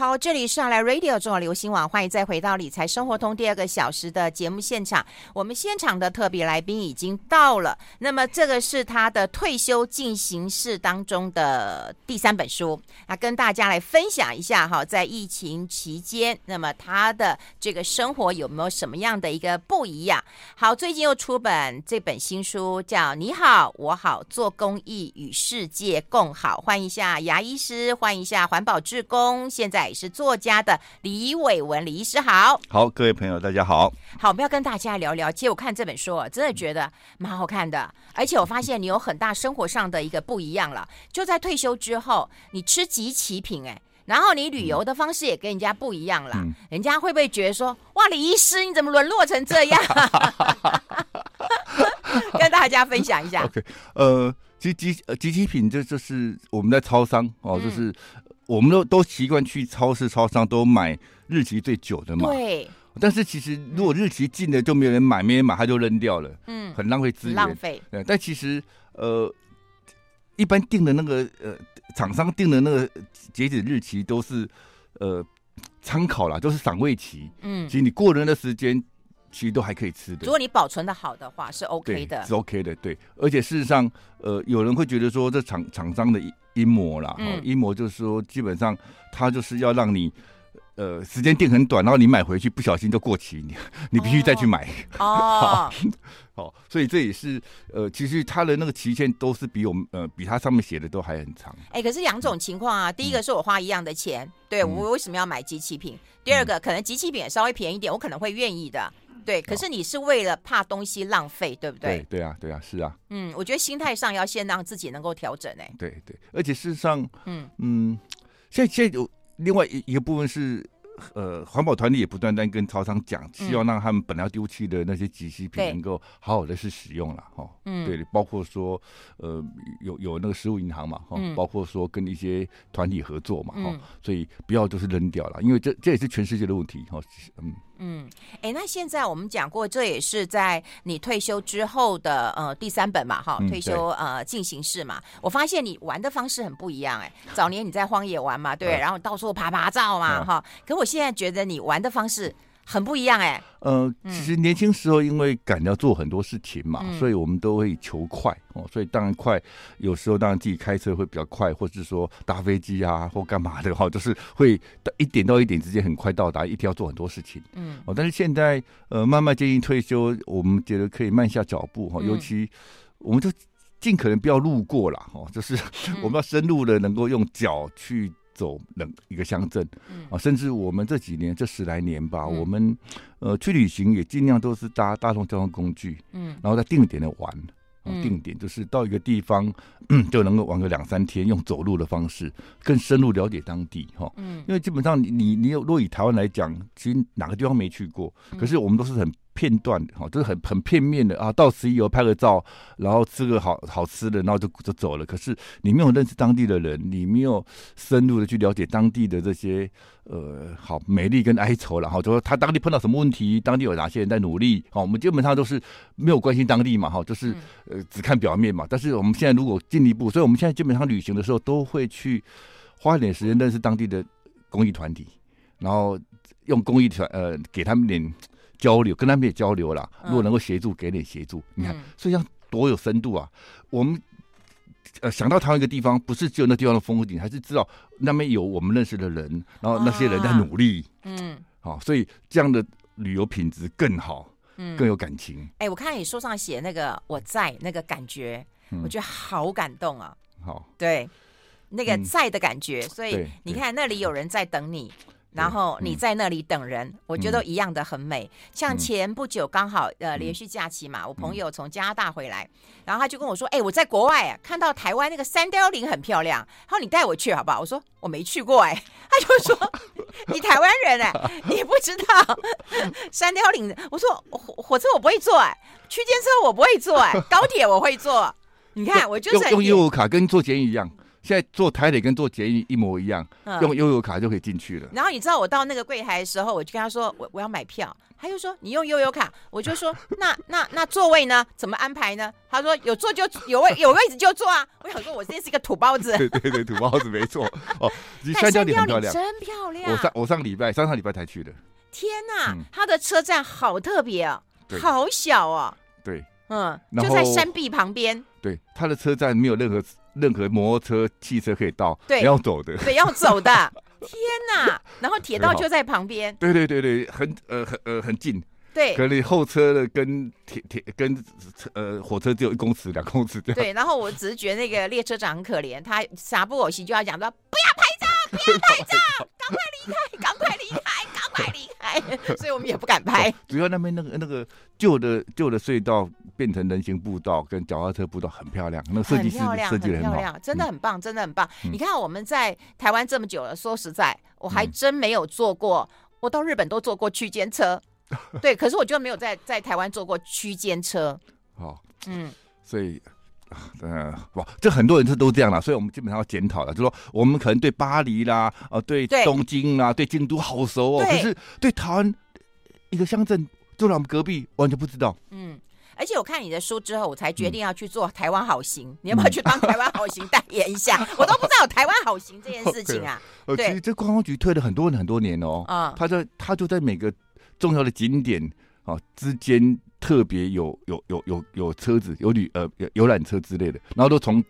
好，这里是来 Radio 中国流行网，欢迎再回到理财生活通第二个小时的节目现场。我们现场的特别来宾已经到了，那么这个是他的退休进行式当中的第三本书，那跟大家来分享一下哈，在疫情期间，那么他的这个生活有没有什么样的一个不一样？好，最近又出本这本新书，叫《你好，我好，做公益与世界共好》，欢迎一下牙医师，欢迎一下环保志工，现在。是作家的李伟文，李医师好。好，各位朋友，大家好。好，我们要跟大家聊聊。其实我看这本书，真的觉得蛮好看的，而且我发现你有很大生活上的一个不一样了。就在退休之后，你吃集齐品，哎，然后你旅游的方式也跟人家不一样了。嗯、人家会不会觉得说，哇，李医师你怎么沦落成这样？跟大家分享一下。OK，呃，集集呃集齐品这就是我们在超商哦，就是。嗯我们都都习惯去超市、超商都买日期最久的嘛。对。但是其实如果日期近的就没有人买，没人买他就扔掉了。嗯。很浪费资源。浪费。对。但其实呃，一般定的那个呃厂商定的那个截止日期都是呃参考啦，都是赏味期。嗯。其实你过了那时间，其实都还可以吃的。如果你保存的好的话，是 OK 的。是 OK 的，对。而且事实上，呃，有人会觉得说这厂厂商的。阴谋啦，阴谋就是说，基本上他就是要让你，呃，时间定很短，然后你买回去不小心就过期，你 你必须再去买。哦，好，所以这也是呃，其实它的那个期限都是比我们呃，比它上面写的都还很长。哎，可是两种情况啊，第一个是我花一样的钱，对，我为什么要买机器品？第二个可能机器品也稍微便宜一点，我可能会愿意的。对，可是你是为了怕东西浪费，对不对？对对啊，对啊，是啊。嗯，我觉得心态上要先让自己能够调整哎。对对，而且事实上，嗯嗯，现在现在有另外一一个部分是。呃，环保团体也不断在跟超商讲，希望让他们本来要丢弃的那些即期品能够好好的去使用了哈。嗯，对，包括说呃有有那个食物银行嘛哈，包括说跟一些团体合作嘛哈，所以不要就是扔掉了，因为这这也是全世界的问题哈。嗯嗯，哎，那现在我们讲过，这也是在你退休之后的呃第三本嘛哈，退休呃进行式嘛。我发现你玩的方式很不一样哎，早年你在荒野玩嘛，对，然后到处爬爬照嘛哈，可我。现在觉得你玩的方式很不一样哎。呃，其实年轻时候因为赶要做很多事情嘛，嗯、所以我们都会求快哦。所以当然快，有时候当然自己开车会比较快，或者是说搭飞机啊 或干嘛的哈，就是会一点到一点之间很快到达，一天要做很多事情。嗯，哦，但是现在呃慢慢接近退休，我们觉得可以慢下脚步哈，尤其我们就尽可能不要路过了哈，就是 我们要深入的能够用脚去。走冷一个乡镇，啊，甚至我们这几年这十来年吧，嗯、我们呃去旅行也尽量都是搭大众交通工具，嗯，然后再定点的玩，嗯、定点就是到一个地方、嗯、就能够玩个两三天，用走路的方式更深入了解当地，哈，嗯，因为基本上你你你有，如果以台湾来讲，其实哪个地方没去过，可是我们都是很。片段哈，就是很很片面的啊，到此一游拍个照，然后吃个好好吃的，然后就就走了。可是你没有认识当地的人，你没有深入的去了解当地的这些呃好美丽跟哀愁，然后就说他当地碰到什么问题，当地有哪些人在努力。好，我们基本上都是没有关心当地嘛，哈，就是呃只看表面嘛。但是我们现在如果进一步，所以我们现在基本上旅行的时候都会去花一点时间认识当地的公益团体，然后用公益团呃给他们点。交流，跟他们也交流了。如果能够协助，给点协助。嗯、你看，所以要多有深度啊！我们呃想到台湾一个地方，不是只有那地方的风景，还是知道那边有我们认识的人，然后那些人在努力。啊、嗯，好，所以这样的旅游品质更好，嗯，更有感情。哎、欸，我看你书上写那个我在那个感觉，嗯、我觉得好感动啊！好，对，那个在的感觉，嗯、所以你看那里有人在等你。然后你在那里等人，嗯、我觉得一样的很美。嗯、像前不久刚好呃连续假期嘛，嗯、我朋友从加拿大回来，然后他就跟我说：“哎、欸，我在国外啊，看到台湾那个三貂岭很漂亮，他说你带我去好不好？”我说：“我没去过哎、欸。”他就说：“你台湾人哎、欸，你不知道 三貂岭？”我说：“火火车我不会坐哎、欸，区间车我不会坐哎、欸，高铁我会坐。你看我就是用用悠游卡跟坐捷运一样。”现在坐台铁跟坐捷运一模一样，嗯、用悠游卡就可以进去了。然后你知道我到那个柜台的时候，我就跟他说我我要买票，他就说你用悠游卡，我就说 那那那座位呢？怎么安排呢？他说有座就有位有位置就坐啊。我想说我真是一个土包子。对对对，土包子没错哦。三貂岭很漂亮，真漂亮。我上我上礼拜上上礼拜才去的。天哪，嗯、它的车站好特别哦，好小哦。对，嗯，就在山壁旁边。对，它的车站没有任何。任何摩托车、汽车可以到，对，要走的，对，要走的。天哪！然后铁道就在旁边，对对对对，很呃很呃很近，对。可你后车的跟铁铁跟呃火车只有一公尺两公尺这样。对，然后我只是觉得那个列车长很可怜，他啥不偶戏就要讲说 不要拍照，不要拍照，赶快离开，赶快离开，赶快离开。所以我们也不敢拍。主要那边那个那个旧的旧的隧道。变成人行步道跟脚踏车步道很漂亮，那个设计师设计的很漂亮，真的很棒，真的很棒。嗯、你看我们在台湾这么久了，说实在，我还真没有坐过。嗯、我到日本都坐过区间车，对，可是我就没有在在台湾坐过区间车。好，嗯，所以呃，哇，这很多人是都这样了，所以我们基本上要检讨了，就是说我们可能对巴黎啦，呃，对东京啦，对，对京都好熟哦，可是对台湾一个乡镇就在我们隔壁，完全不知道。嗯。而且我看你的书之后，我才决定要去做台湾好行。嗯、你要不要去帮台湾好行代言一下？我都不知道有台湾好行这件事情啊。呃，其实这观光局推了很多很多年哦。啊、嗯，他在他就在每个重要的景点啊之间特别有有有有有车子有旅呃游览车之类的，然后都从。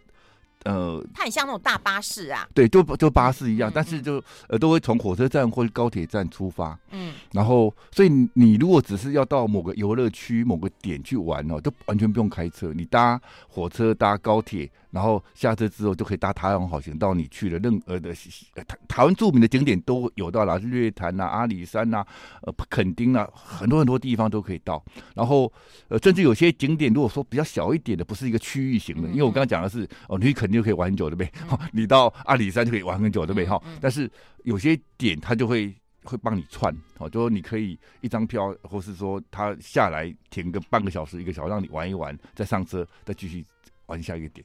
呃，它很像那种大巴士啊，对，就就巴士一样，嗯、但是就呃都会从火车站或者高铁站出发，嗯，然后所以你如果只是要到某个游乐区某个点去玩哦，就完全不用开车，你搭火车搭高铁。然后下车之后就可以搭台湾好行到你去的任何的台台湾著名的景点都有到啦，日月潭呐、阿里山呐、啊、呃垦丁啊，很多很多地方都可以到。然后呃，甚至有些景点如果说比较小一点的，不是一个区域型的，因为我刚刚讲的是哦，你肯定就可以玩很久对不对？嗯、你到阿里山就可以玩很久对不对？哈、嗯，但是有些点他就会会帮你串，哦，就说你可以一张票，或是说他下来停个半个小时一个小时让你玩一玩，再上车再继续玩下一个点。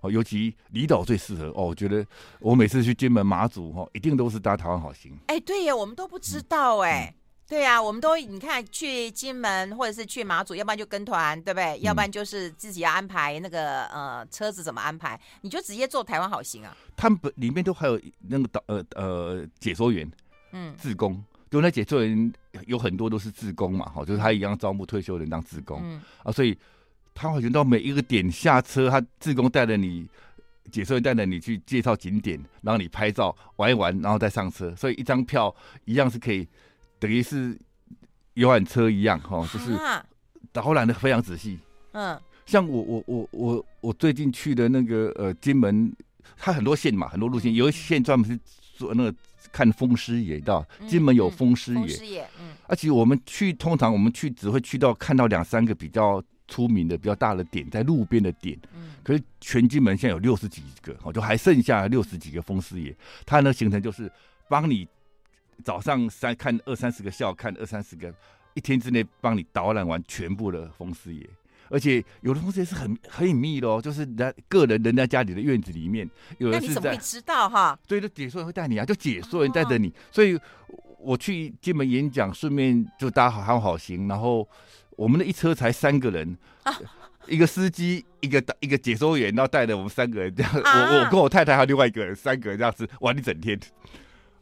哦，尤其离岛最适合哦。我觉得我每次去金门、马祖，哈，一定都是搭台湾好行。哎，对呀，我们都不知道哎。嗯、对呀，我们都你看去金门或者是去马祖，要不然就跟团，对不对？嗯、要不然就是自己要安排那个呃车子怎么安排，你就直接坐台湾好行啊。他们里面都还有那个导呃呃解说员，嗯，志工，就那解说员有很多都是志工嘛，哈，就是他一样招募退休人当志工，嗯啊，所以。他好像到每一个点下车，他自工带着你，解说员带着你去介绍景点，然后你拍照玩一玩，然后再上车。所以一张票一样是可以，等于是游览车一样哈，就是导览的非常仔细。嗯，像我我我我我最近去的那个呃金门，它很多线嘛，很多路线，有一线专门是做那个看风狮爷的，金门有风狮爷。嗯，而且我们去通常我们去只会去到看到两三个比较。出名的比较大的点在路边的点，嗯，可是全金门现在有六十几个，哦，就还剩下六十几个风师爷。他呢行程就是帮你早上三看二三十个，笑看二三十个，一天之内帮你导览完全部的风师爷。而且有的风师爷是很很隐秘的哦，就是人个人人家家里的院子里面，有的是在。那你怎么会知道哈？对，就解说员会带你啊，就解说员带着你。哦，所以我去金门演讲，顺便就搭好好好行，然后。我们的一车才三个人，啊、一个司机，一个一个解说员，然后带着我们三个人这样，啊、我我跟我太太还有另外一个人，三个人这样子玩一整天，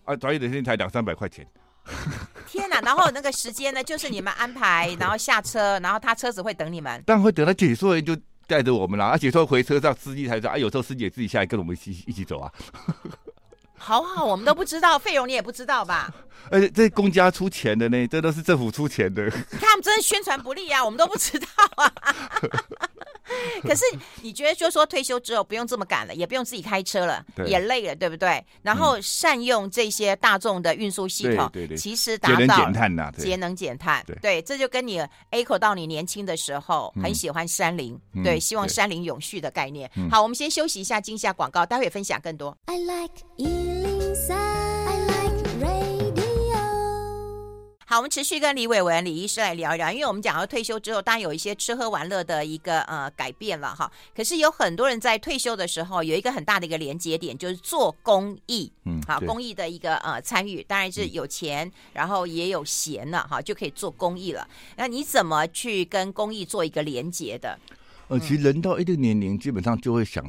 啊，转一整天才两三百块钱。天哪！然后那个时间呢，就是你们安排，然后下车，然后他车子会等你们。但会等，他解说员就带着我们了，而解说回车上，司机才说啊，有时候司机也自己下来跟我们一起一起走啊。好好，我们都不知道，费用你也不知道吧？而且这公家出钱的呢，这都是政府出钱的。他们真的宣传不力啊，我们都不知道啊。可是你觉得，就说退休之后不用这么赶了，也不用自己开车了，也累了，对不对？然后善用这些大众的运输系统，对对对，其实达到节能减碳呐，节能减碳。对，对，这就跟你 echo 到你年轻的时候很喜欢山林，嗯、对，希望山林永续的概念。嗯、好，我们先休息一下，进下广告，待会分享更多。I like 好，我们持续跟李伟文李医师来聊一聊，因为我们讲到退休之后，当然有一些吃喝玩乐的一个呃改变了哈。可是有很多人在退休的时候有一个很大的一个连接点，就是做公益。嗯，好，公益的一个呃参与，当然是有钱，嗯、然后也有闲了哈，就可以做公益了。那你怎么去跟公益做一个连接的？呃，其实人到一定年龄，基本上就会想，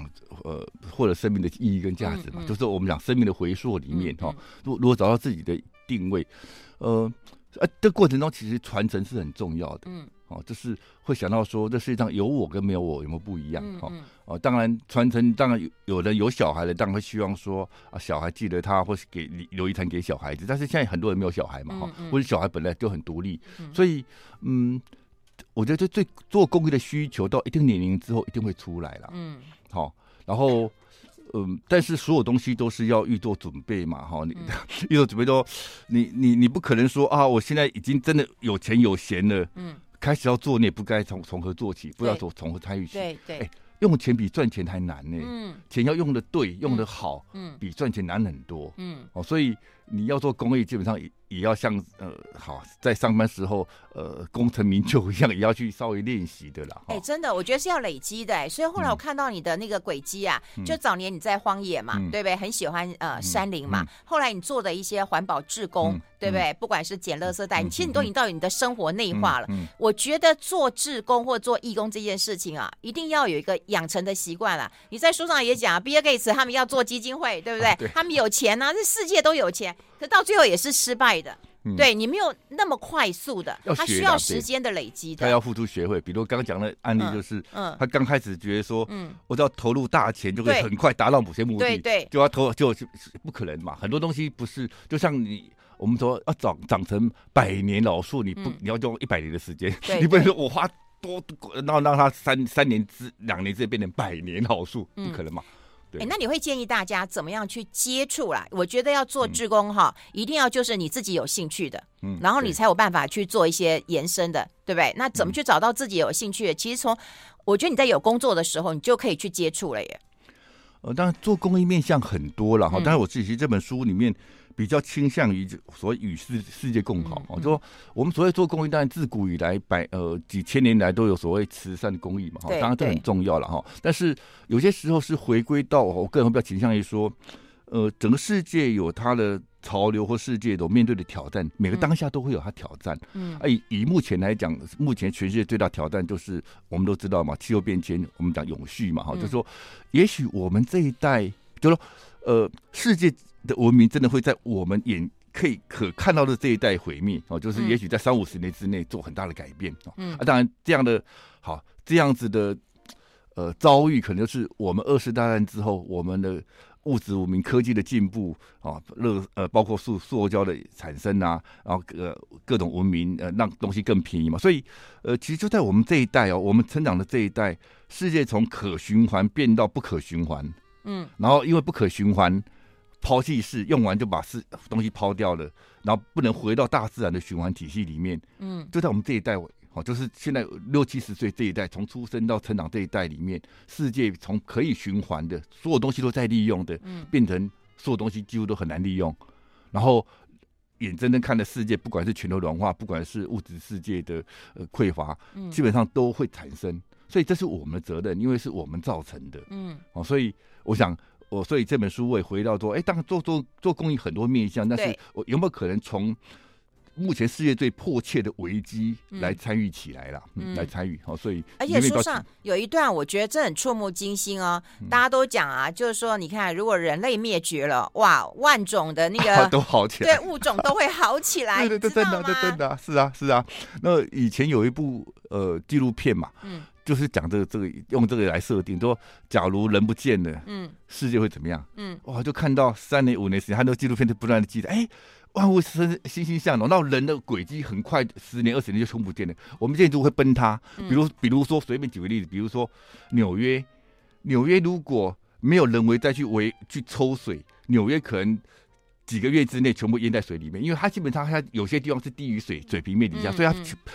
呃，获得生命的意义跟价值嘛，嗯嗯、就是我们讲生命的回溯里面哈，如、如果找到自己的定位，呃，呃，这过程中其实传承是很重要的，嗯，哦，就是会想到说，这世界上有我跟没有我有没有不一样？哈、哦，当然传承，当然有有人有小孩的，当然会希望说啊，小孩记得他，或是给留遗产给小孩子，但是现在很多人没有小孩嘛，哈、或者小孩本来就很独立，嗯、所以，嗯。我觉得这最做公益的需求到一定年龄之后一定会出来了，嗯，好，然后，嗯，但是所有东西都是要预做准备嘛，哈，你 预做准备都，你你你不可能说啊，我现在已经真的有钱有闲了，嗯，开始要做，你也不该从从何做起，不知道从从何参与起，对对，哎，用钱比赚钱还难呢，嗯，钱要用的对，用的好，嗯，比赚钱难很多，嗯，哦，所以你要做公益，基本上也也要像呃，好在上班时候。呃，功成名就一样，也要去稍微练习的啦。哎、欸，真的，我觉得是要累积的。所以后来我看到你的那个轨迹啊，嗯、就早年你在荒野嘛，嗯、对不对？很喜欢呃山林嘛。嗯、后来你做的一些环保志工，嗯、对不对？嗯、不管是捡垃圾袋，嗯、其实你都已经到你的生活内化了。我觉得做志工或做义工这件事情啊，一定要有一个养成的习惯了。你在书上也讲，啊、，Bill Gates 他们要做基金会，对不对？啊、对，他们有钱啊，这世界都有钱，可到最后也是失败的。嗯、对你没有那么快速的，他需要时间的累积的，他要付出学会。比如刚刚讲的案例就是，嗯，嗯他刚开始觉得说，嗯，我只要投入大钱就可以很快达到某些目的，对对，就要投就不可能嘛。很多东西不是，就像你我们说要长长成百年老树，你不、嗯、你要用一百年的时间，你不能说我花多，然后让它三三年之两年之内变成百年老树，不可能嘛。嗯哎、欸，那你会建议大家怎么样去接触啦？我觉得要做志工哈，嗯、一定要就是你自己有兴趣的，嗯，然后你才有办法去做一些延伸的，对，对不对？那怎么去找到自己有兴趣的？嗯、其实从我觉得你在有工作的时候，你就可以去接触了耶。呃，当然做公益面向很多了哈，但是我自己这本书里面。比较倾向于所谓与世世界共好我，就说我们所谓做公益，当然自古以来百呃几千年来都有所谓慈善的公益嘛，哈，当然这很重要了哈。但是有些时候是回归到我个人会比较倾向于说，呃，整个世界有它的潮流或世界有面对的挑战，每个当下都会有它挑战。嗯，啊，以以目前来讲，目前全世界最大挑战就是我们都知道嘛，气候变迁，我们讲永续嘛，哈，就是说，也许我们这一代，就是说，呃，世界。的文明真的会在我们眼可以可看到的这一代毁灭哦，就是也许在三五十年之内做很大的改变哦。嗯，啊，当然这样的好这样子的呃遭遇，可能就是我们二次大战之后我们的物质文明科技的进步啊，热呃包括塑塑胶的产生啊，然后呃各种文明呃让东西更便宜嘛，所以呃其实就在我们这一代哦，我们成长的这一代，世界从可循环变到不可循环，嗯，然后因为不可循环。抛弃式用完就把是东西抛掉了，然后不能回到大自然的循环体系里面。嗯，就在我们这一代，哦，就是现在六七十岁这一代，从出生到成长这一代里面，世界从可以循环的所有东西都在利用的，嗯，变成所有东西几乎都很难利用。然后眼睁睁看着世界，不管是全球暖化，不管是物质世界的呃匮乏，基本上都会产生。所以这是我们的责任，因为是我们造成的。嗯，哦，所以我想。我所以这本书我也回到说，哎，当然做做做公益很多面向，但是我有没有可能从目前世界最迫切的危机来参与起来了，嗯嗯、来参与好，所以而且书上有一段，我觉得这很触目惊心哦。嗯、大家都讲啊，就是说，你看，如果人类灭绝了，哇，万种的那个、啊、都好起来，对物种都会好起来，对对对，真的真的，是啊是啊。那以前有一部呃纪录片嘛，嗯。就是讲这个这个用这个来设定，说假如人不见了，嗯，世界会怎么样？嗯，哇，就看到三年五年时间，很多纪录片就不断的记载，哎，万物生欣欣向荣，那人的轨迹很快，十年二十年就冲不见了。我们建筑会崩塌，比如比如说随便举个例子，比如说纽约，纽约如果没有人为再去围去抽水，纽约可能。几个月之内全部淹在水里面，因为它基本上它有些地方是低于水水平面底下，所以它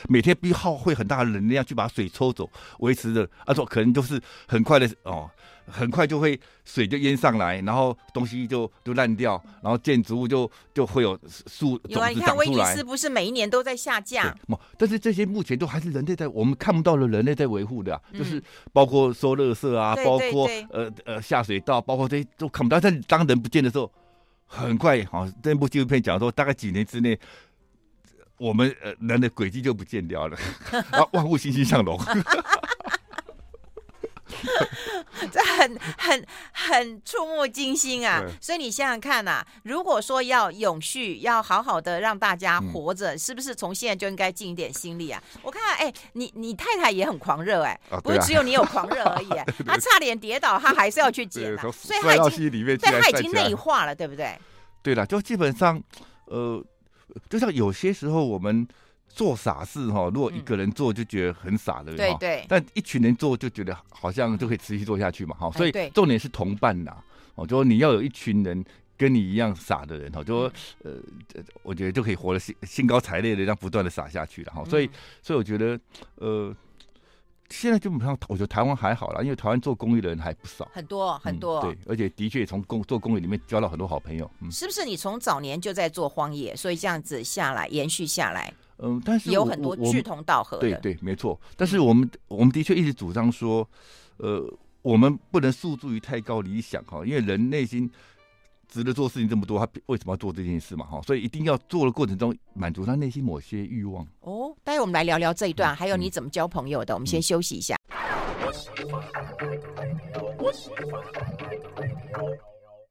每天必耗费很大的能量去把水抽走，维持着。啊，说可能就是很快的哦，很快就会水就淹上来，然后东西就就烂掉，然后建筑物就就会有树种子长出来。你看威尼斯不是每一年都在下降？但是这些目前都还是人类在我们看不到的人类在维护的、啊嗯，就是包括收垃圾啊，包括呃呃下水道，包括这些都看不到。但是当人不见的时候，很快好、哦，这部纪录片讲说，大概几年之内，我们呃人的轨迹就不见掉了，啊，万物欣欣向荣。这很很很触目惊心啊！所以你想想看呐、啊，如果说要永续，要好好的让大家活着，嗯、是不是从现在就应该尽一点心力啊？我看，哎，你你太太也很狂热哎、啊，不是只有你有狂热而已，她差点跌倒，她还是要去捡、啊，所以她已经对她已经内化了，对不对？对了，就基本上，呃，就像有些时候我们。做傻事哈，如果一个人做就觉得很傻的，对对。但一群人做就觉得好像就可以持续做下去嘛，哈。所以重点是同伴呐，哦，就说你要有一群人跟你一样傻的人哈，就说呃，我觉得就可以活得兴兴高采烈的，这样不断的傻下去了哈。所以，所以我觉得呃，现在基本上我觉得台湾还好啦，因为台湾做公益的人还不少，很多很多。对，而且的确从公做公益里面交到很多好朋友。嗯是不是你从早年就在做荒野，所以这样子下来延续下来？嗯，但是有很多志同道合的，对对，没错。但是我们、嗯、我们的确一直主张说，呃，我们不能诉诸于太高理想哈，因为人内心值得做事情这么多，他为什么要做这件事嘛哈？所以一定要做的过程中满足他内心某些欲望。哦，待会我们来聊聊这一段，嗯、还有你怎么交朋友的。嗯、我们先休息一下。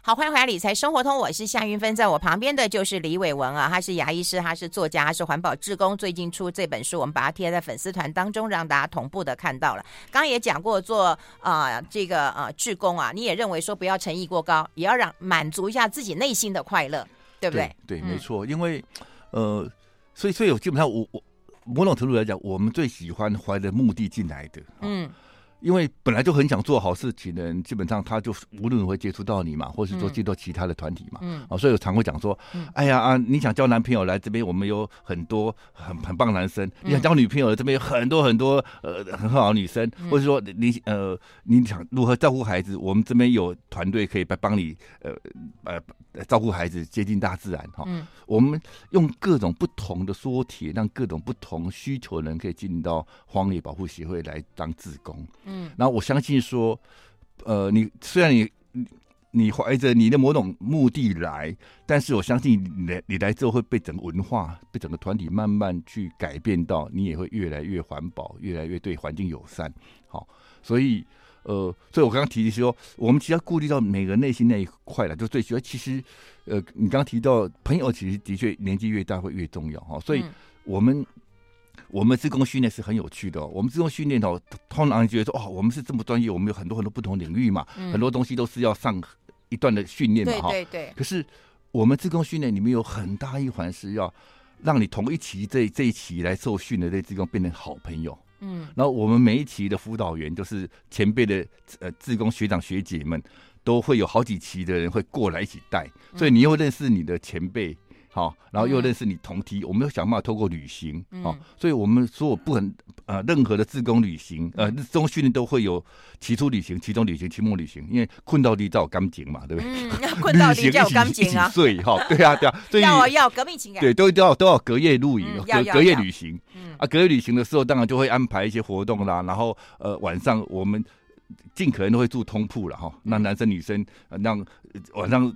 好，欢迎回来《理财生活通》，我是夏云芬，在我旁边的就是李伟文啊，他是牙医师，他是作家，他是环保志工，最近出这本书，我们把它贴在粉丝团当中，让大家同步的看到了。刚刚也讲过做啊、呃、这个啊、呃、志工啊，你也认为说不要诚意过高，也要让满足一下自己内心的快乐，对不对？对，对没错，因为呃，所以所以我基本上我我某种程度来讲，我们最喜欢怀着目的进来的，嗯。因为本来就很想做好事情的人，基本上他就无论会接触到你嘛，或是说接触到其他的团体嘛，嗯，啊，所以我常会讲说，嗯、哎呀啊，你想交男朋友来这边，我们有很多很很棒男生；嗯、你想交女朋友这边有很多很多呃很好的女生，嗯、或者说你呃你想如何照顾孩子，我们这边有团队可以帮帮你呃呃照顾孩子，接近大自然哈。嗯，我们用各种不同的说帖，让各种不同需求的人可以进到荒野保护协会来当志工。嗯，然后我相信说，呃，你虽然你你怀着你的某种目的来，但是我相信你来你来之后会被整个文化、被整个团体慢慢去改变到，你也会越来越环保，越来越对环境友善。好，所以呃，所以我刚刚提的说，我们其实要顾虑到每个人内心那一块了，就最需要。其实，呃，你刚刚提到朋友，其实的确年纪越大会越重要哈。所以我们。我们自工训练是很有趣的、哦。我们自工训练哦，通常觉得说，哦，我们是这么专业，我们有很多很多不同领域嘛，嗯、很多东西都是要上一段的训练嘛，哈。对对对。可是我们自工训练里面有很大一环是要让你同一期这这一期来受训的这自工变成好朋友。嗯。然后我们每一期的辅导员就是前辈的呃志工学长学姐们，都会有好几期的人会过来一起带，所以你又认识你的前辈。好，然后又认识你同梯，嗯、我们要想办法透过旅行，好、嗯，所以我们所有不很呃任何的自工旅行，呃，志工训练都会有期初旅行、期中旅行、期末旅行，因为困到底才有感情嘛，对不对？嗯，困到底才有感情啊，睡哈，对啊，对啊，所以要要革命情感，对，都都要都要隔夜露营，嗯、隔隔夜旅行，嗯。啊，隔夜旅行的时候，当然就会安排一些活动啦，然后呃晚上我们尽可能都会住通铺了哈，那男生女生让晚上。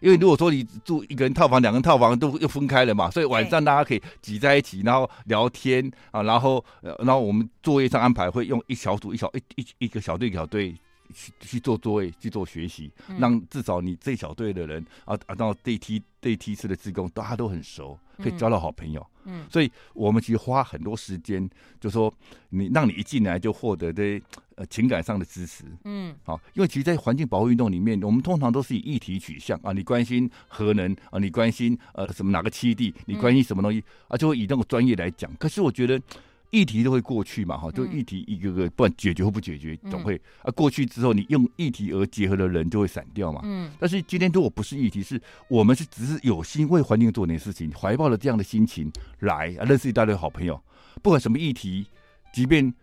因为如果说你住一个人套房，两个人套房都又分开了嘛，所以晚上大家可以挤在一起，然后聊天啊，然后呃然后我们作业上安排会用一小组一小一一一个小队一小队去去做作业去做学习，让至少你这小队的人啊啊，到这一梯这一梯次的职工大家都很熟，可以交到好朋友。嗯，所以我们其实花很多时间，就说你让你一进来就获得的。呃，情感上的支持，嗯，好，因为其实，在环境保护运动里面，我们通常都是以议题取向啊，你关心核能啊，你关心呃什么哪个基地，你关心什么东西、嗯、啊，就会以那个专业来讲。可是我觉得议题都会过去嘛，哈，就议题一个个不管解决或不解决，总会啊过去之后，你用议题而结合的人就会散掉嘛，嗯。但是今天如果不是议题，是我们是只是有心为环境做点事情，怀抱了这样的心情来啊，认识一大堆好朋友，不管什么议题，即便。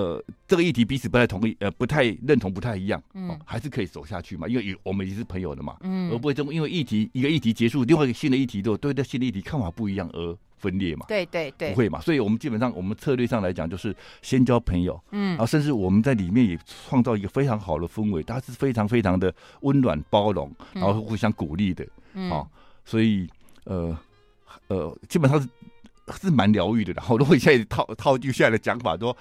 呃，这个议题彼此不太同意，呃，不太认同，不太一样，嗯，还是可以走下去嘛，因为有我们已经是朋友了嘛，嗯，而不会因为因为议题一个议题结束，另外一个新的议题都对这新的议题看法不一样而分裂嘛，对对对，不会嘛，所以我们基本上我们策略上来讲就是先交朋友，嗯，然后甚至我们在里面也创造一个非常好的氛围，它是非常非常的温暖包容，然后互相鼓励的，嗯，哦，所以呃呃，基本上是。是蛮疗愈的，然后如果现在套套句现在的讲法，说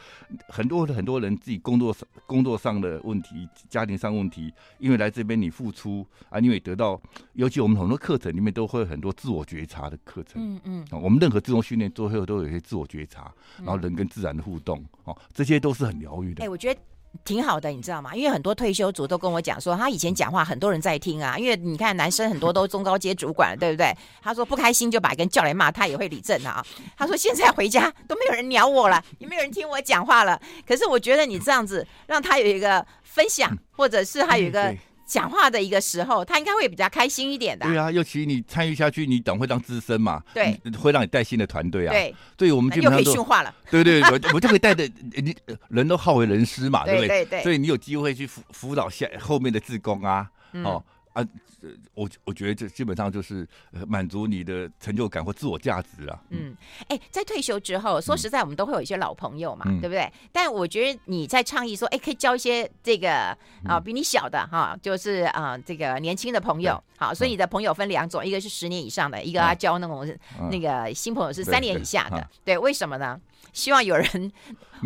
很多很多人自己工作上工作上的问题、家庭上问题，因为来这边你付出啊，因为得到，尤其我们很多课程里面都会有很多自我觉察的课程，嗯嗯，啊我们任何自动训练最后都有一些自我觉察，然后人跟自然的互动，哦，这些都是很疗愈的。哎，我觉得。挺好的，你知道吗？因为很多退休族都跟我讲说，他以前讲话很多人在听啊。因为你看，男生很多都中高阶主管，对不对？他说不开心就把人叫来骂，他也会理正啊。他说现在回家都没有人鸟我了，也没有人听我讲话了。可是我觉得你这样子让他有一个分享，或者是他有一个。讲话的一个时候，他应该会比较开心一点的、啊。对啊，尤其你参与下去，你等会当资深嘛，对，会让你带新的团队啊。对，所以我们基本上都可以驯化了。对对对，我就可以带着你，人都好为人师嘛，对不对？对对对。所以你有机会去辅辅导下后面的志工啊，嗯、哦。啊，我我觉得这基本上就是满足你的成就感或自我价值啊。嗯，哎、欸，在退休之后，说实在，我们都会有一些老朋友嘛，嗯、对不对？但我觉得你在倡议说，哎、欸，可以交一些这个啊比你小的哈，就是啊这个年轻的朋友。好，所以你的朋友分两种，一个是十年以上的，一个要交那种那个新朋友是三年以下的。对，对，对，对，为什么呢？希望有人，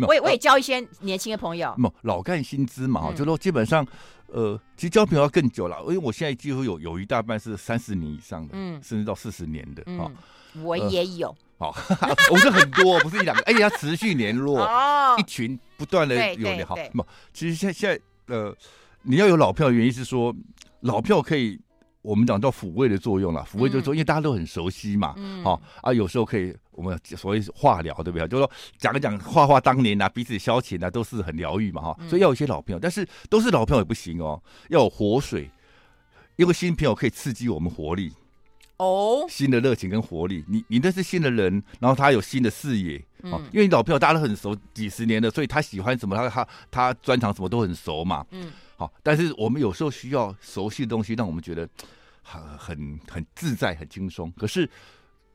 我也我也交一些年轻的朋友。老干新知嘛，就说基本上。呃，其实交朋友要更久了，因为我现在几乎有有一大半是三十年以上的，嗯，甚至到四十年的，啊、嗯，我也有，好、呃，我是很多，不是一两个，而且要持续联络，哦，一群不断的有的好，不，其实现在现在呃，你要有老票的原因是说，老票可以。我们讲到抚慰的作用了，抚慰就是说，因为大家都很熟悉嘛，好、嗯哦、啊，有时候可以我们所谓话聊，对不对？就是说讲一讲话话当年啊，彼此消遣啊，都是很疗愈嘛，哈、嗯。所以要有一些老朋友，但是都是老朋友也不行哦，要有活水，因为新朋友可以刺激我们活力哦，新的热情跟活力。你你那是新的人，然后他有新的视野，因为你老朋友大家都很熟，几十年了，所以他喜欢什么，他他他专长什么都很熟嘛，嗯。好，但是我们有时候需要熟悉的东西，让我们觉得很很很自在、很轻松。可是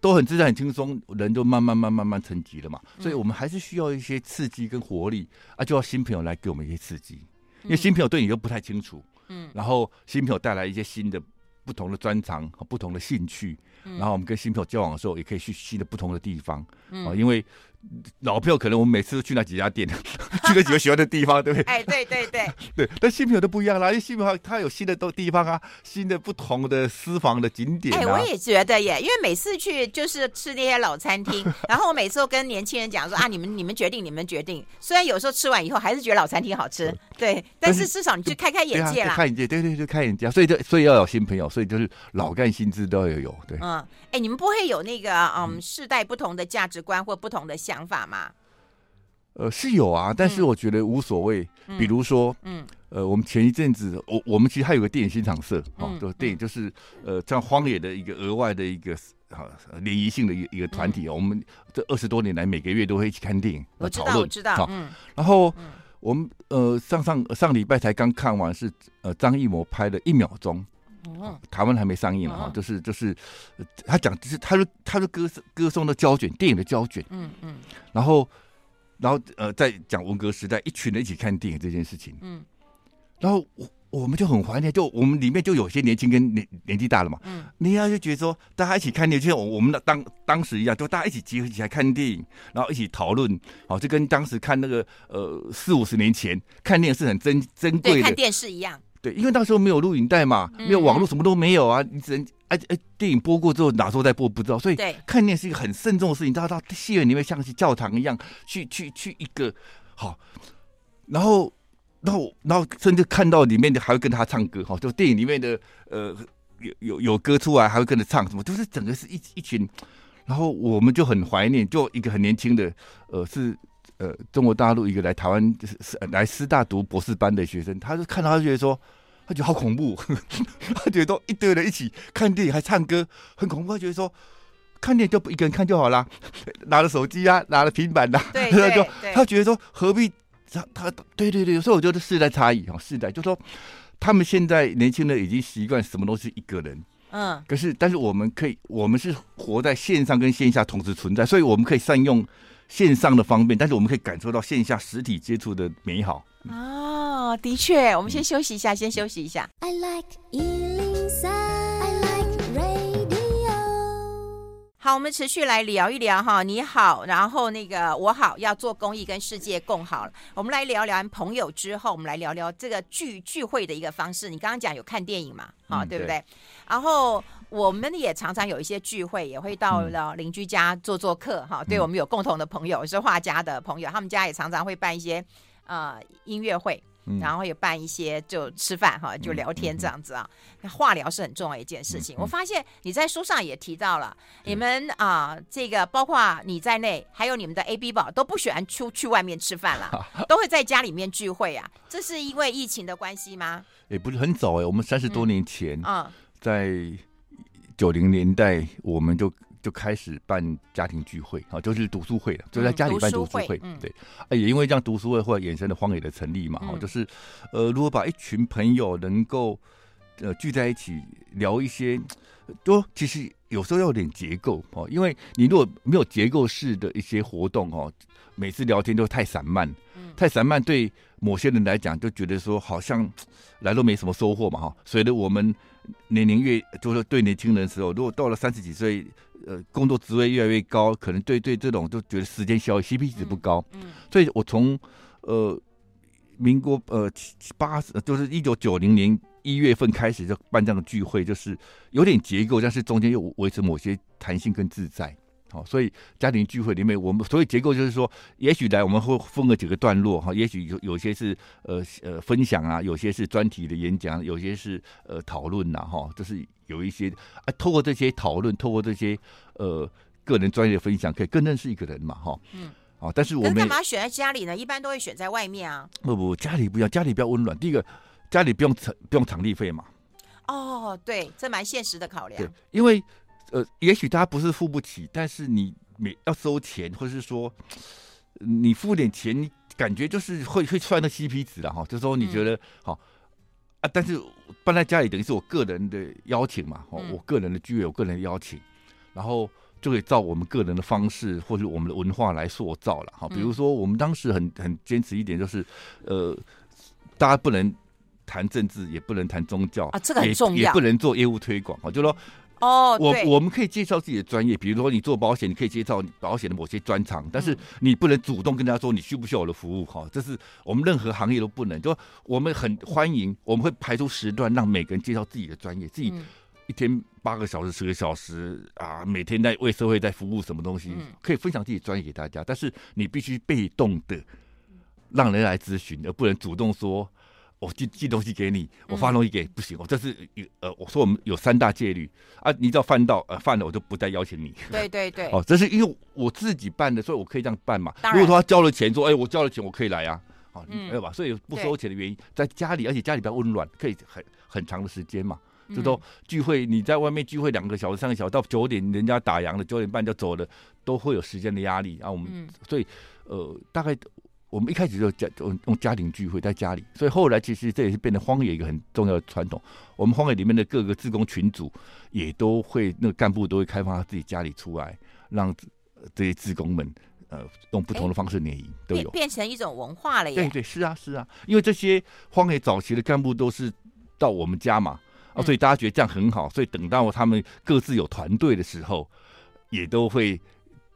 都很自在、很轻松，人就慢慢、慢慢、慢慢沉寂了嘛。所以我们还是需要一些刺激跟活力啊，就要新朋友来给我们一些刺激，因为新朋友对你又不太清楚，嗯，然后新朋友带来一些新的、不同的专长和不同的兴趣，然后我们跟新朋友交往的时候，也可以去新的、不同的地方，啊，因为。老朋友可能我们每次都去那几家店，去了几个喜欢的地方，对不对？哎，对对对 对。但新朋友都不一样啦，因为新朋友他有新的都地方啊，新的不同的私房的景点、啊。哎，我也觉得耶，因为每次去就是吃那些老餐厅，然后我每次都跟年轻人讲说啊，你们你们决定，你们决定。虽然有时候吃完以后还是觉得老餐厅好吃，对，但是至少你去开开眼界啦。开眼界，对对对，开眼界。所以就所以要有新朋友，所以就是老干新知都要有，对。嗯，哎，你们不会有那个嗯世代不同的价值观或不同的想法吗？呃，是有啊，但是我觉得无所谓。嗯、比如说，嗯，呃，我们前一阵子，我我们其实还有个电影欣赏社，哦，就电影就是呃，这样荒野的一个额外的一个好联谊性的一个一个团体、嗯、我们这二十多年来每个月都会一起看电影，我知道，我知道，嗯。然后我们呃上上上礼拜才刚看完是呃张艺谋拍的一秒钟，哦，台湾还没上映了哈、哦，就是就是他讲就是他是他是歌歌颂的胶卷，电影的胶卷，嗯嗯，然后。然后呃，在讲文革时代，一群人一起看电影这件事情。嗯，然后我我们就很怀念，就我们里面就有些年轻跟年年纪大了嘛。嗯，你要就觉得说，大家一起看电影，就像我我们的当当时一样，就大家一起集合起来看电影，然后一起讨论。好，就跟当时看那个呃四五十年前看电影是很珍珍贵的，看电视一样。对，因为那时候没有录影带嘛，没有网络，什么都没有啊，你只能。哎哎，电影播过之后，哪时候再播不知道，所以看电影是一个很慎重的事情。到到戏院里面像是教堂一样，去去去一个好，然后然后然后甚至看到里面的还会跟他唱歌，哈，就电影里面的呃有有有歌出来还会跟着唱什么，就是整个是一一群，然后我们就很怀念，就一个很年轻的呃是呃中国大陆一个来台湾是来师大读博士班的学生，他就看到他就觉得说。他觉得好恐怖，他觉得都一堆人一起看电影还唱歌，很恐怖。他觉得说看电影就不一个人看就好啦，拿着手机啊，拿着平板呐、啊，对对 对，就他觉得说何必他他对对对，所以我觉得世代差异哈，世代就说他们现在年轻人已经习惯什么都是一个人，嗯，可是但是我们可以，我们是活在线上跟线下同时存在，所以我们可以善用线上的方便，但是我们可以感受到线下实体接触的美好。哦，的确，我们先休息一下，嗯、先休息一下。I like 好，我们持续来聊一聊哈。你好，然后那个我好，要做公益跟世界共好。我们来聊聊朋友之后，我们来聊聊这个聚聚会的一个方式。你刚刚讲有看电影嘛？哈、嗯，对不对？对，然后我们也常常有一些聚会，也会到了邻居家做做客哈。嗯、对，我们有共同的朋友是画家的朋友，他们家也常常会办一些呃音乐会。然后也办一些就吃饭哈，就聊天这样子啊。那化疗是很重要一件事情。我发现你在书上也提到了，你们啊，这个包括你在内，还有你们的 AB 宝都不喜欢出去外面吃饭了，都会在家里面聚会啊。这是因为疫情的关系吗？也不是很早哎，我们三十多年前，啊，在九零年代我们就。就开始办家庭聚会啊，就是读书会了，就在家里办读书会。嗯、对，也因为这样读书会或者衍生的荒野的成立嘛，哈、嗯，就是呃，如果把一群朋友能够呃聚在一起聊一些，就其实有时候要有点结构哦，因为你如果没有结构式的一些活动哦，每次聊天都太散漫，嗯、太散漫对某些人来讲就觉得说好像来都没什么收获嘛，哈。所以呢我们年龄越，就是对年轻人的时候，如果到了三十几岁。呃，工作职位越来越高，可能对对这种就觉得时间消息 CP 值不高，嗯，嗯，所以我从呃民国呃七八十就是一九九零年一月份开始就办这样的聚会，就是有点结构，但是中间又维持某些弹性跟自在，好，所以家庭聚会里面我们所以结构就是说，也许来我们会分个几个段落哈，也许有有些是呃呃分享啊，有些是专题的演讲，有些是呃讨论呐哈，就是。有一些啊，透过这些讨论，透过这些呃个人专业的分享，可以更认识一个人嘛，哈。嗯。啊，但是我们干嘛选在家里呢？一般都会选在外面啊。不不，家里不要，家里比较温暖。第一个，家里不用场不用场地费嘛。哦，对，这蛮现实的考量。对，因为呃，也许大家不是付不起，但是你每要收钱，或者是说你付点钱，你感觉就是会会算的 CP 值了哈。就是说你觉得好。嗯啊，但是搬在家里等于是我个人的邀请嘛，哦，我个人的聚会，我个人的邀请，然后就可以照我们个人的方式或者我们的文化来塑造了哈。比如说，我们当时很很坚持一点，就是呃，大家不能谈政治，也不能谈宗教啊，这个很重要，也，也不能做业务推广啊，就说。哦，我我们可以介绍自己的专业，比如说你做保险，你可以介绍保险的某些专长，但是你不能主动跟大家说你需不需要我的服务哈，这是我们任何行业都不能。就我们很欢迎，我们会排出时段让每个人介绍自己的专业，自己一天八个小时、十个小时啊，每天在为社会在服务什么东西，可以分享自己专业给大家，但是你必须被动的让人来咨询，而不能主动说。我寄寄东西给你，我发东西给、嗯、不行，我这是有呃，我说我们有三大戒律啊，你只要犯到呃犯了，我就不再邀请你。对对对，哦，这是因为我自己办的，所以我可以这样办嘛。如果说他交了钱，说哎，我交了钱，我可以来啊，好、哦，没有吧？所以不收钱的原因，在家里，而且家里比较温暖，可以很很长的时间嘛。就说聚会，你在外面聚会两个小时、三个小时，到九点人家打烊了，九点半就走了，都会有时间的压力啊。我们、嗯、所以呃，大概。我们一开始就家用用家庭聚会在家里，所以后来其实这也是变得荒野一个很重要的传统。我们荒野里面的各个志工群组也都会，那个干部都会开放他自己家里出来，让这些志工们呃用不同的方式联谊都有，变成一种文化了耶。对对是啊是啊，因为这些荒野早期的干部都是到我们家嘛，啊，所以大家觉得这样很好，所以等到他们各自有团队的时候，也都会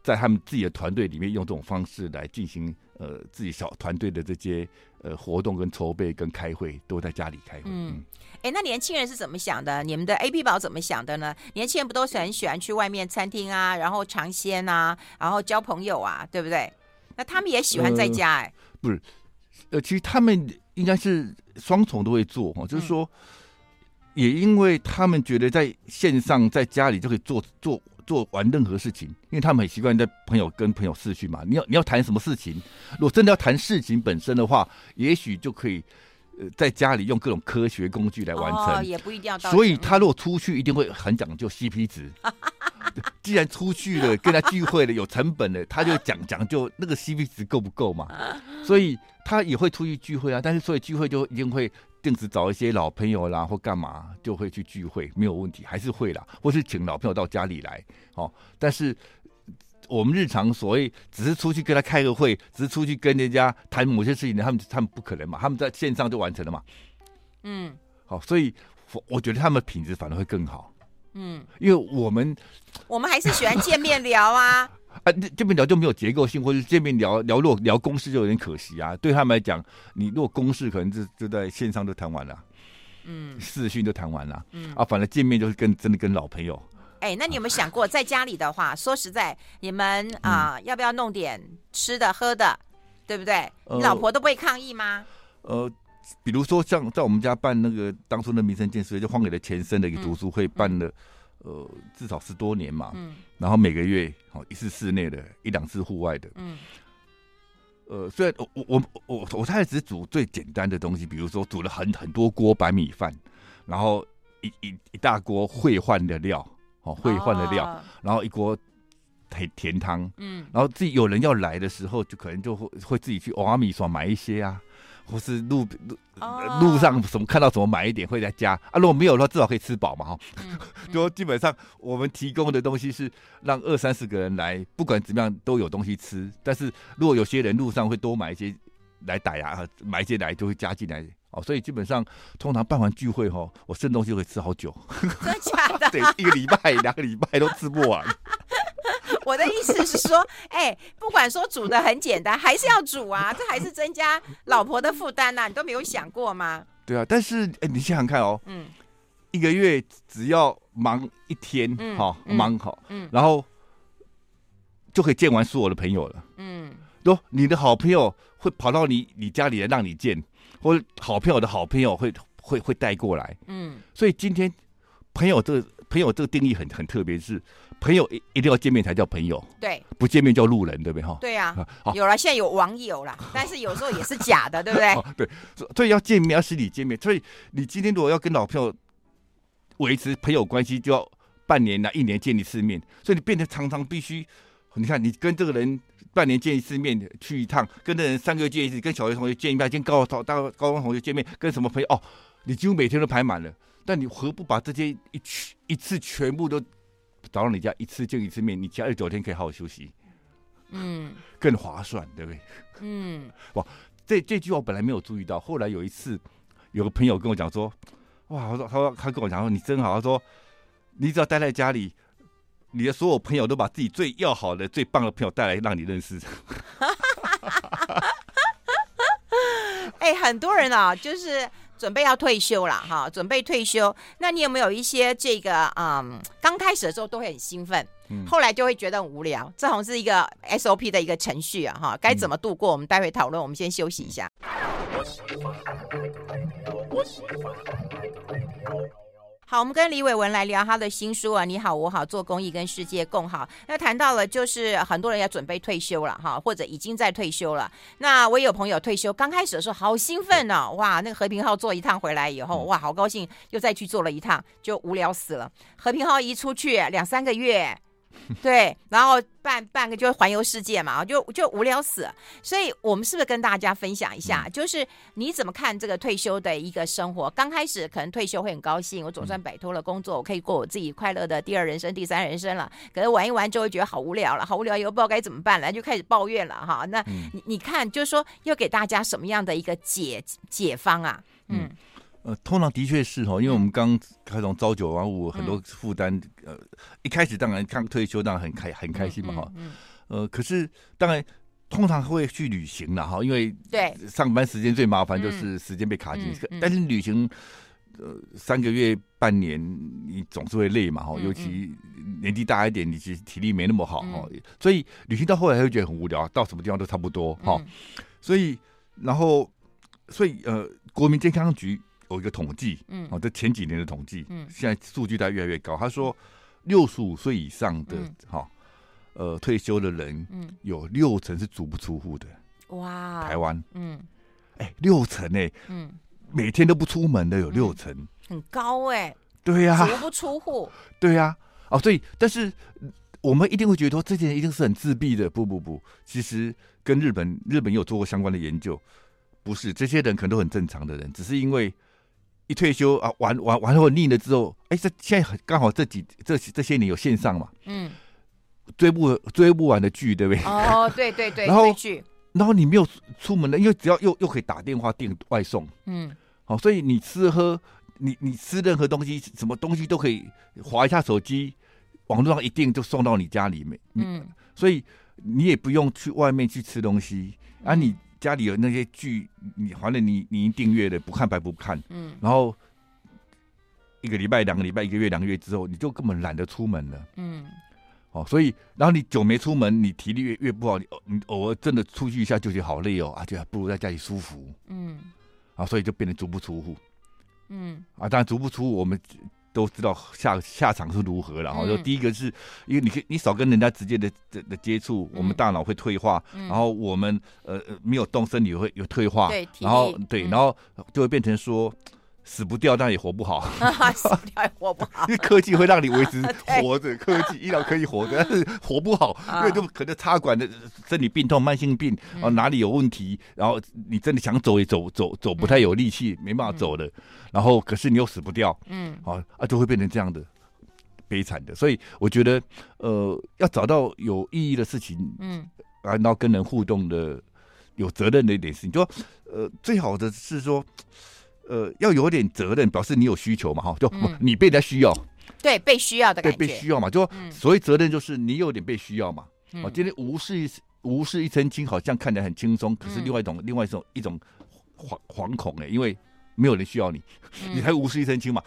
在他们自己的团队里面用这种方式来进行。呃，自己小团队的这些呃活动跟筹备跟开会都在家里开会。嗯，哎、嗯欸，那年轻人是怎么想的？你们的 AB 宝怎么想的呢？年轻人不都是很喜欢去外面餐厅啊，然后尝鲜啊，然后交朋友啊，对不对？那他们也喜欢在家哎、欸呃？不是，呃，其实他们应该是双重都会做哈，就是说，嗯、也因为他们觉得在线上在家里就可以做做。做完任何事情，因为他们很习惯在朋友跟朋友视讯嘛。你要你要谈什么事情？如果真的要谈事情本身的话，也许就可以呃在家里用各种科学工具来完成。哦，也不一定要到。所以他如果出去，一定会很讲究 CP 值。既然出去了，跟他聚会了，有成本的，他就讲讲究那个 CP 值够不够嘛？所以他也会出去聚会啊。但是所以聚会就一定会定时找一些老朋友啦，或干嘛就会去聚会，没有问题，还是会啦，或是请老朋友到家里来。哦，但是我们日常所谓只是出去跟他开个会，只是出去跟人家谈某些事情，他们他们不可能嘛，他们在线上就完成了嘛。嗯，好，所以我我觉得他们品质反而会更好。嗯，因为我们我们还是喜欢见面聊啊，啊，这边聊就没有结构性，或者见面聊聊，如果聊公事就有点可惜啊。对他们来讲，你如果公事可能就就在线上都谈完了，嗯，视讯都谈完了，嗯啊，反正见面就是跟真的跟老朋友。哎、欸，那你有没有想过，在家里的话，说实在，你们啊、呃嗯，要不要弄点吃的喝的，对不对？你老婆都不会抗议吗？呃。呃比如说，像在我们家办那个当初的民生建设，就荒野的前身的一个读书会，办了、嗯、呃至少十多年嘛。嗯。然后每个月哦一次室内的，一两次户外的。嗯。呃，虽然我我我我我太太只煮最简单的东西，比如说煮了很很多锅白米饭，然后一一一大锅会换的料，哦会换的料，哦、然后一锅甜甜汤。嗯。然后自己有人要来的时候，就可能就会会自己去欧阿米爽买一些啊。或是路路路上什么看到什么买一点会在家啊，如果没有的话，至少可以吃饱嘛哈。就基本上我们提供的东西是让二三十个人来，不管怎么样都有东西吃。但是如果有些人路上会多买一些来打牙，买一些来就会加进来哦。所以基本上通常办完聚会哈，我剩东西会吃好久。真的？对，一个礼拜、两个礼拜都吃不完。我的意思是说，哎、欸，不管说煮的很简单，还是要煮啊，这还是增加老婆的负担呐，你都没有想过吗？对啊，但是哎、欸，你想想看哦，嗯，一个月只要忙一天，嗯，好、嗯，忙好，嗯，然后就可以见完所有的朋友了，嗯，都你的好朋友会跑到你你家里来让你见，或者好朋友的好朋友会会会带过来，嗯，所以今天朋友这个朋友这个定义很很特别，是。朋友一一定要见面才叫朋友，对，不见面叫路人，对不对？哈？对呀、啊，有了，现在有网友了，但是有时候也是假的，对不对？对，所以要见面要实体见面，所以你今天如果要跟老朋友维持朋友关系，就要半年啊一年见一次面，所以你变得常常必须，你看你跟这个人半年见一次面去一趟，跟这人三个月见一次，跟小学同学见一面，跟高高大高中同学见面，跟什么朋友哦，你几乎每天都排满了，但你何不把这些一去一次全部都。找到你家一次见一次面，你家二十九天可以好好休息，嗯，更划算，对不对？嗯，哇，这这句话我本来没有注意到，后来有一次有个朋友跟我讲说，哇，他说他说他跟我讲说你真好，他说你只要待在家里，你的所有朋友都把自己最要好的、最棒的朋友带来让你认识。哎、欸，很多人啊，就是。准备要退休了哈，准备退休。那你有没有一些这个嗯，刚开始的时候都会很兴奋，嗯，后来就会觉得很无聊。这好像是一个 SOP 的一个程序啊哈，该怎么度过？我们待会讨论。我们先休息一下。好，我们跟李伟文来聊他的新书啊，你好，我好，做公益跟世界共好。那谈到了就是很多人要准备退休了哈，或者已经在退休了。那我有朋友退休，刚开始的时候好兴奋哦，哇，那个和平号坐一趟回来以后，哇，好高兴，又再去坐了一趟，就无聊死了。和平号一出去两三个月。对，然后半半个就环游世界嘛，就就无聊死。所以，我们是不是跟大家分享一下，就是你怎么看这个退休的一个生活？刚开始可能退休会很高兴，我总算摆脱了工作，我可以过我自己快乐的第二人生、第三人生了。可是玩一玩就会觉得好无聊了，好无聊，又不知道该怎么办了，就开始抱怨了哈。那你你看，就是说要给大家什么样的一个解解方啊？嗯。呃，通常的确是哈，因为我们刚开从朝九晚五，很多负担。呃，一开始当然刚退休，当然很开很开心嘛哈。呃，可是当然通常会去旅行了哈，因为对上班时间最麻烦就是时间被卡进去。但是旅行呃三个月半年，你总是会累嘛哈，尤其年纪大一点，你其实体力没那么好哈，所以旅行到后来会觉得很无聊，到什么地方都差不多哈。所以然后所以呃，国民健康局。有一个统计，嗯，哦，这前几年的统计，嗯，现在数据在越来越高。他说，六十五岁以上的，哈、嗯，呃，退休的人，嗯，有六成是足不出户的。哇，台湾，嗯，哎、欸，六成哎、欸，嗯，每天都不出门的有六成，很高哎、欸。对呀、啊，足不出户。对呀、啊，哦，所以但是我们一定会觉得说这些人一定是很自闭的，不不不，其实跟日本日本有做过相关的研究，不是这些人可能都很正常的人，只是因为一退休啊，玩玩玩后腻了之后，哎，这现在刚好这几这这些年有线上嘛，嗯，追不追不完的剧，对不对？哦，对对对，然后然后你没有出门了，因为只要又又可以打电话订外送，嗯，好，所以你吃喝。你你吃任何东西，什么东西都可以划一下手机，网络上一订就送到你家里面。嗯，所以你也不用去外面去吃东西，啊，你家里有那些剧，你反正你你订阅的，不看白不看。嗯，然后一个礼拜、两个礼拜、一个月、两个月之后，你就根本懒得出门了。嗯，哦，所以然后你久没出门，你体力越越不好，你你偶尔真的出去一下就觉得好累哦，啊，就还不如在家里舒服。嗯，啊，所以就变得足不出户。嗯啊，当然足不出户，我们都知道下下场是如何了。然后就第一个是因为你可以你少跟人家直接的的的接触，我们大脑会退化，然后我们呃没有动身体会有退化，然后对，然后就会变成说。死不掉，但也活不好。死不掉也活不好，因 为科技会让你维持 活着，科技医疗可以活着，但是活不好，因为就可能插管的身体病痛、慢性病，然后哪里有问题，然后你真的想走也走走走不太有力气，没办法走的。然后可是你又死不掉，嗯，好啊，就会变成这样的悲惨的。所以我觉得，呃，要找到有意义的事情，嗯，然后跟人互动的、有责任的一点事情，就呃，最好的是说。呃，要有点责任，表示你有需求嘛，哈，就、嗯、你被人家需要，对，被需要的感觉，被需要嘛，就所谓责任就是你有点被需要嘛。哦、嗯，今天无事无事一身轻，好像看起来很轻松，可是另外一种、嗯、另外一种一种惶惶恐哎，因为没有人需要你，嗯、你还无事一身轻嘛？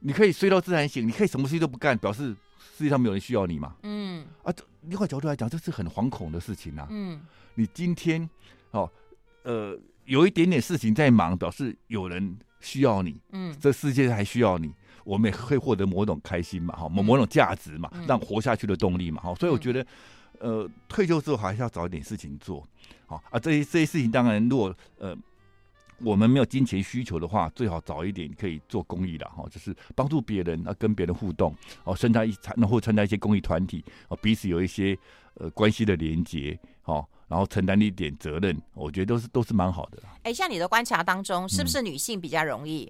你可以睡到自然醒，你可以什么事情都不干，表示世界上没有人需要你嘛。嗯，啊，另外角度来讲，这是很惶恐的事情啊。嗯，你今天哦，呃。有一点点事情在忙，表示有人需要你，嗯，这世界还需要你，我们也会获得某种开心嘛，哈，某某种价值嘛，让活下去的动力嘛，哈，所以我觉得，呃，退休之后还是要找一点事情做，好啊，这些这些事情当然，如果呃我们没有金钱需求的话，最好早一点可以做公益的哈，就是帮助别人啊，跟别人互动，哦，参加一参，然后参加一些公益团体，哦，彼此有一些呃关系的连接，哦。然后承担一点责任，我觉得都是都是蛮好的。哎，像你的观察当中，是不是女性比较容易？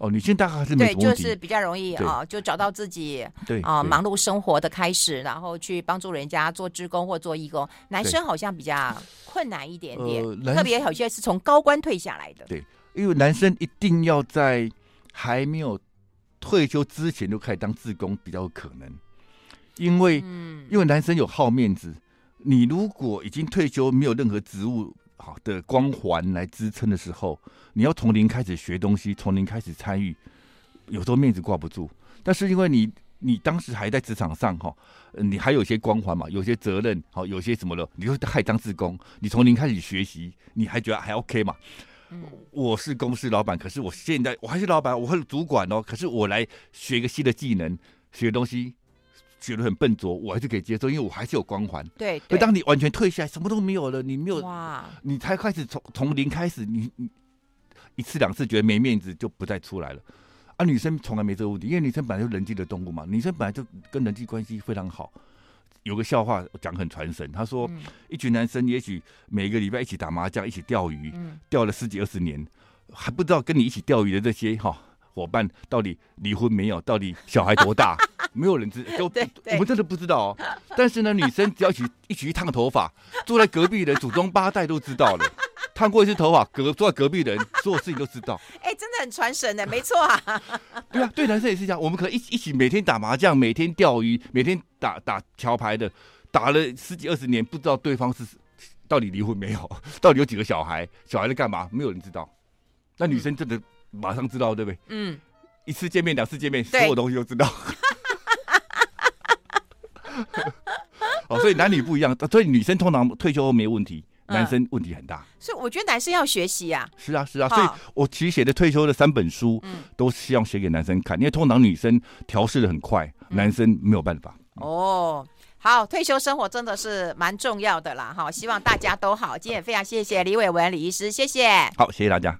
嗯、哦，女性大概还是没对，就是比较容易啊，就找到自己对啊忙碌生活的开始，然后去帮助人家做志工或做义工。男生好像比较困难一点点，呃、特别有些是从高官退下来的。对，因为男生一定要在还没有退休之前就开始当志工比较有可能，因为、嗯、因为男生有好面子。你如果已经退休，没有任何职务好的光环来支撑的时候，你要从零开始学东西，从零开始参与，有时候面子挂不住。但是因为你你当时还在职场上哈，你还有些光环嘛，有些责任好，有些什么的，你就还当志工，你从零开始学习，你还觉得还 OK 嘛？嗯，我是公司老板，可是我现在我还是老板，我是主管哦，可是我来学一个新的技能，学东西。觉得很笨拙，我还是可以接受，因为我还是有光环。对，而当你完全退下来，什么都没有了，你没有，哇，你才开始从从零开始，你你一次两次觉得没面子，就不再出来了。啊，女生从来没这个问题，因为女生本来就人际的动物嘛，女生本来就跟人际关系非常好。有个笑话讲很传神，他说、嗯、一群男生也许每个礼拜一起打麻将，一起钓鱼，嗯、钓了十几二十年，还不知道跟你一起钓鱼的这些哈。伙伴到底离婚没有？到底小孩多大？没有人知，都我们真的不知道哦。但是呢，女生只要一起一起去烫头发，坐在隔壁的祖宗八代都知道了。烫过一次头发，隔坐在隔壁的人所有事情都知道。哎，真的很传神的，没错啊。对啊，对男生也是这样。我们可能一一起每天打麻将，每天钓鱼，每天打打桥牌的，打了十几二十年，不知道对方是到底离婚没有，到底有几个小孩，小孩在干嘛，没有人知道。那女生真的。马上知道，对不对？嗯，一次见面、两次见面，所有东西都知道。哦，所以男女不一样，所以女生通常退休后没问题，男生问题很大。所以我觉得男生要学习呀。是啊，是啊，所以我其实写的退休的三本书，都希望写给男生看，因为通常女生调试的很快，男生没有办法。哦，好，退休生活真的是蛮重要的啦，哈，希望大家都好。今天也非常谢谢李伟文李医师，谢谢。好，谢谢大家。